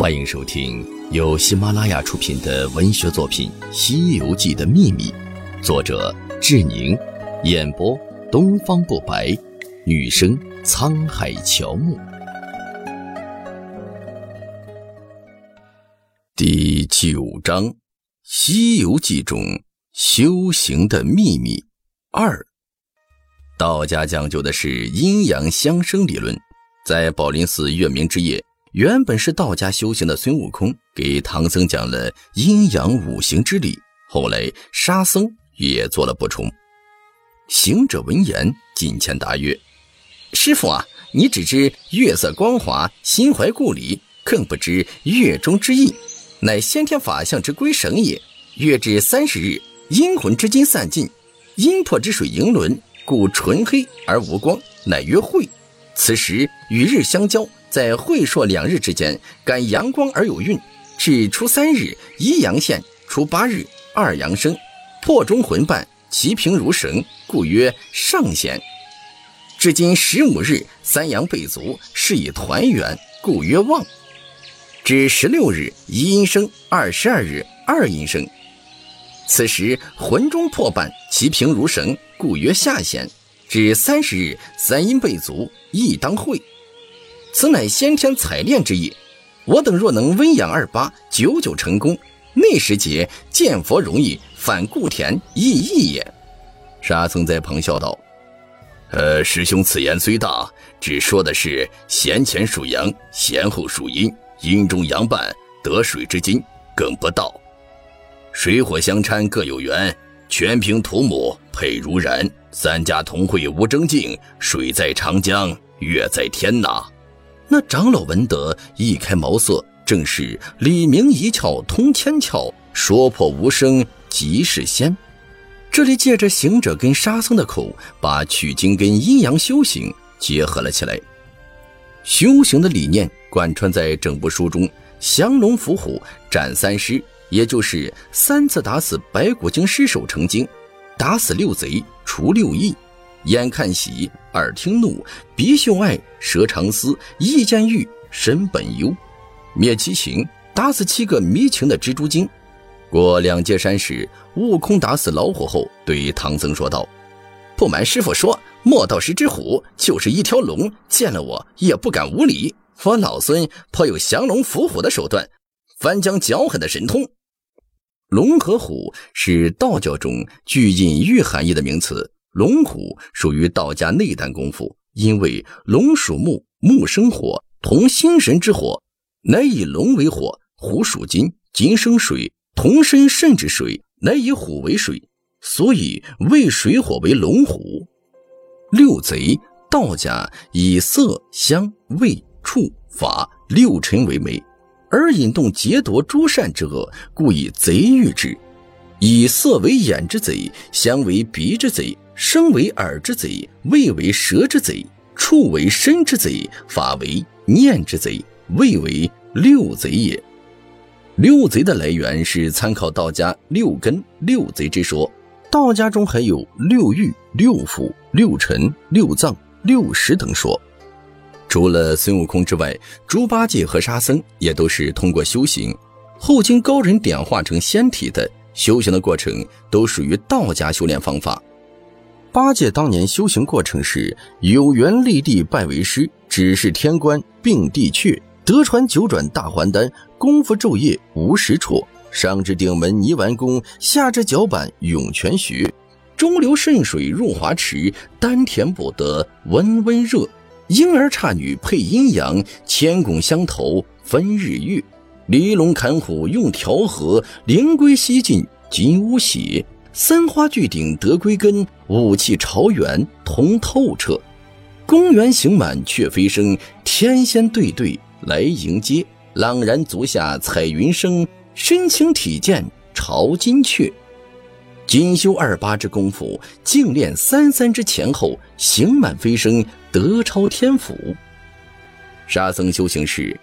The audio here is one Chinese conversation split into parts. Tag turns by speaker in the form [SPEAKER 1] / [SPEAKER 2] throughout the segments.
[SPEAKER 1] 欢迎收听由喜马拉雅出品的文学作品《西游记的秘密》，作者志宁，演播东方不白，女生沧海乔木。第九章《西游记中修行的秘密二》。道家讲究的是阴阳相生理论，在宝林寺月明之夜。原本是道家修行的孙悟空给唐僧讲了阴阳五行之理，后来沙僧也做了补充。行者闻言进前答曰：“师傅啊，你只知月色光华，心怀故里，更不知月中之意，乃先天法相之归神也。月至三十日，阴魂之精散尽，阴魄之水盈轮，故纯黑而无光，乃曰晦。此时与日相交。”在晦朔两日之间，感阳光而有运，至初三日一阳现，初八日二阳生，破中魂伴，其平如绳，故曰上弦。至今十五日三阳备足，是以团圆，故曰旺。至十六日一阴生，二十二日二阴生，此时魂中破伴，其平如绳，故曰下弦。至三十日三阴备足，亦当会。此乃先天采炼之意，我等若能温养二八，久久成功，那时节见佛容易，反故田亦易也。沙僧在旁笑道：“呃，师兄此言虽大，只说的是先前属阳，先后属阴，阴中阳半，得水之金，更不道。水火相掺，各有缘，全凭土母配如然，三家同会无争竞，水在长江，月在天呐。”那长老闻得，一开茅塞，正是李明一窍通千窍，说破无声即是仙。这里借着行者跟沙僧的口，把取经跟阴阳修行结合了起来。修行的理念贯穿在整部书中，降龙伏虎，斩三尸，也就是三次打死白骨精尸首成精，打死六贼，除六异。眼看喜，耳听怒，鼻嗅爱，舌尝思，意见欲，身本幽，灭七情，打死七个迷情的蜘蛛精。过两界山时，悟空打死老虎后，对唐僧说道：“不瞒师傅说，莫道十只虎就是一条龙，见了我也不敢无礼。我老孙颇有降龙伏虎的手段，翻江搅海的神通。龙和虎是道教中具隐喻含义的名词。”龙虎属于道家内丹功夫，因为龙属木，木生火，同心神之火，乃以龙为火；虎属金，金生水，同身肾之水，乃以虎为水，所以为水火为龙虎。六贼，道家以色、香、味、触、法六尘为媒，而引动劫夺诸善之恶，故以贼喻之。以色为眼之贼，香为鼻之贼。身为耳之贼，味为舌之贼，触为身之贼，法为念之贼，味为六贼也。六贼的来源是参考道家六根六贼之说，道家中还有六欲、六腑、六尘、六脏、六识等说。除了孙悟空之外，猪八戒和沙僧也都是通过修行，后经高人点化成仙体的。修行的过程都属于道家修炼方法。八戒当年修行过程是有缘立地拜为师，只是天官并地阙，得传九转大还丹，功夫昼夜无时辍。上至顶门泥丸宫，下至脚板涌泉穴，中流渗水入华池，丹田不得温温热。婴儿差女配阴阳，千拱相投分日月。离龙砍虎用调和，灵龟西进金乌血。三花聚顶得归根，武器朝元通透彻。公园行满却飞升，天仙对对来迎接。朗然足下彩云生，身轻体健朝金阙。精修二八之功夫，静练三三之前后，行满飞升得超天府。沙僧修行时，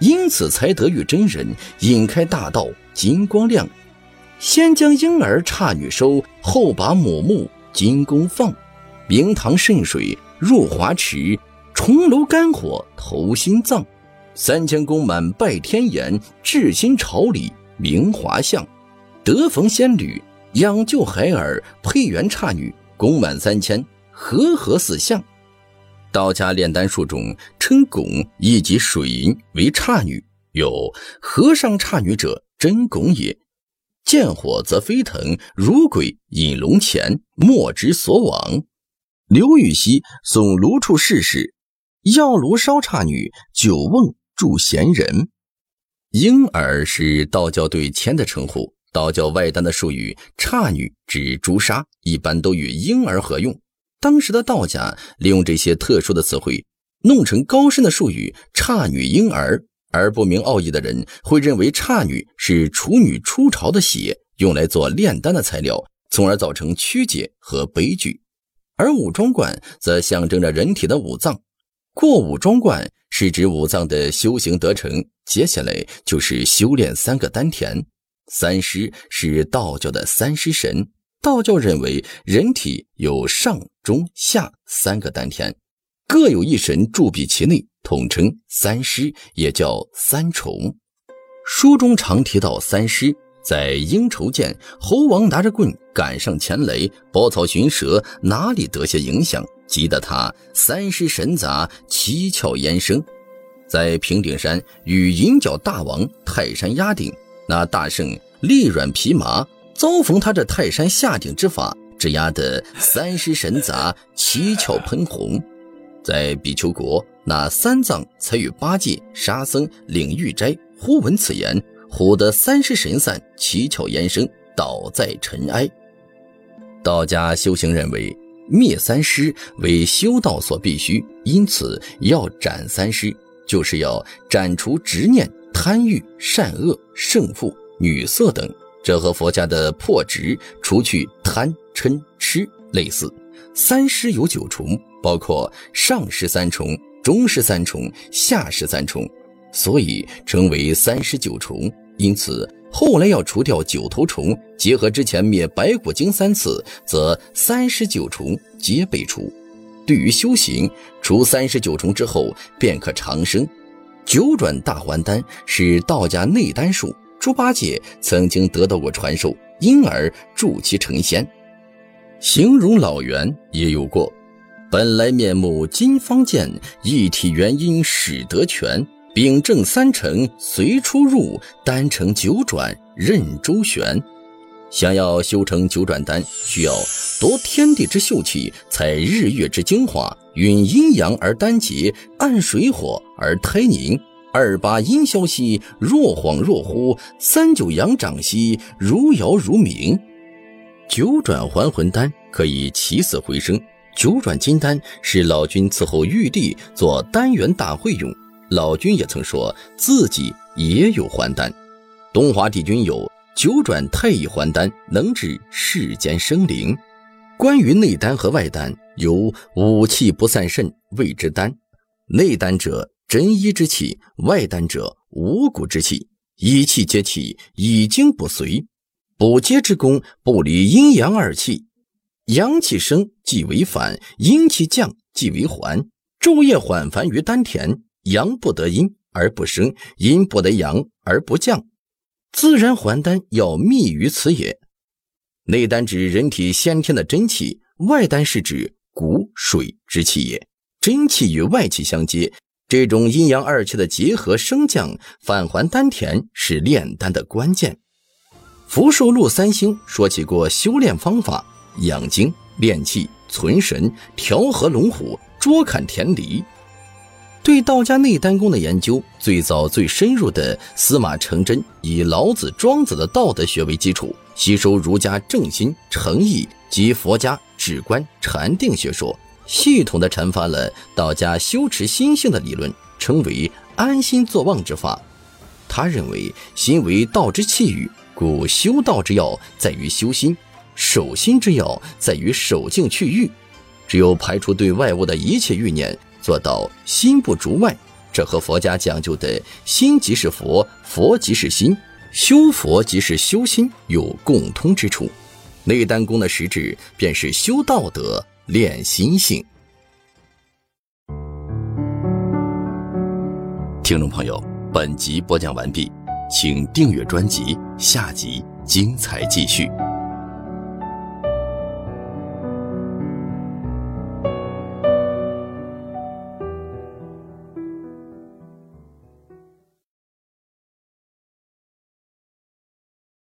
[SPEAKER 1] 因此才得遇真人，引开大道金光亮。先将婴儿差女收，后把母木金弓放。明堂渗水入华池，重楼肝火投心脏。三千宫满拜天颜，至心朝礼明华相。得逢仙侣，养就孩儿，配元差女，宫满三千，和合四象。道家炼丹术中称汞以及水银为差女，有和尚差女者，真汞也。见火则飞腾，如鬼引龙潜，莫之所往。刘禹锡送卢处士时，药炉烧差女，酒瓮助闲人。婴儿是道教对钱的称呼。道教外丹的术语“差女”指朱砂，一般都与婴儿合用。当时的道家利用这些特殊的词汇，弄成高深的术语“差女婴儿”，而不明奥义的人会认为差女是处女出巢的血，用来做炼丹的材料，从而造成曲解和悲剧。而五庄观则象征着人体的五脏，过五庄观是指五脏的修行得成，接下来就是修炼三个丹田。三尸是道教的三尸神，道教认为人体有上、中、下三个丹田，各有一神驻庇其内，统称三尸，也叫三重。书中常提到三尸。在应酬见猴王拿着棍赶上前来，包草寻蛇，哪里得些影响？急得他三尸神杂，七窍焉生。在平顶山与银角大王泰山压顶，那大圣力软皮麻，遭逢他这泰山下顶之法，只压得三尸神杂，七窍喷红。在比丘国，那三藏才与八戒、沙僧领玉斋，忽闻此言。唬得三尸神散，七窍延生，倒在尘埃。道家修行认为灭三尸为修道所必须，因此要斩三尸，就是要斩除执念、贪欲、善恶、胜负、女色等。这和佛家的破执、除去贪嗔痴类似。三尸有九重，包括上尸三重、中尸三重、下尸三重，所以称为三十九重。因此，后来要除掉九头虫，结合之前灭白骨精三次，则三十九重皆被除。对于修行，除三十九重之后，便可长生。九转大还丹是道家内丹术，猪八戒曾经得到过传授，因而助其成仙。形容老猿也有过，本来面目金方见，一体元婴始得全。秉正三成随出入，丹成九转任周旋。想要修成九转丹，需要夺天地之秀气，采日月之精华，运阴阳而丹结，按水火而胎凝。二八阴消息，若恍若惚；三九阳长息，如摇如鸣。九转还魂丹可以起死回生。九转金丹是老君伺候玉帝做丹元大会用。老君也曾说自己也有还丹，东华帝君有九转太乙还丹，能治世间生灵。关于内丹和外丹，有五气不散肾谓之丹。内丹者真一之气，外丹者五谷之气，一气接气，以精不随。补接之功不离阴阳二气，阳气升即为反，阴气降即为还。昼夜缓烦于丹田。阳不得阴而不生，阴不得阳而不降，自然还丹要密于此也。内丹指人体先天的真气，外丹是指骨水之气也。真气与外气相接，这种阴阳二气的结合升降返还丹田是炼丹的关键。福寿禄三星说起过修炼方法：养精、炼气、存神、调和龙虎、捉砍田离。对道家内丹功的研究，最早最深入的司马承祯以老子、庄子的道德学为基础，吸收儒家正心、诚意及佛家止观、禅定学说，系统的阐发了道家修持心性的理论，称为安心坐忘之法。他认为心为道之气宇，故修道之要在于修心，守心之要在于守静去欲。只有排除对外物的一切欲念。做到心不逐外，这和佛家讲究的心即是佛，佛即是心，修佛即是修心有共通之处。内丹功的实质便是修道德、练心性。听众朋友，本集播讲完毕，请订阅专辑，下集精彩继续。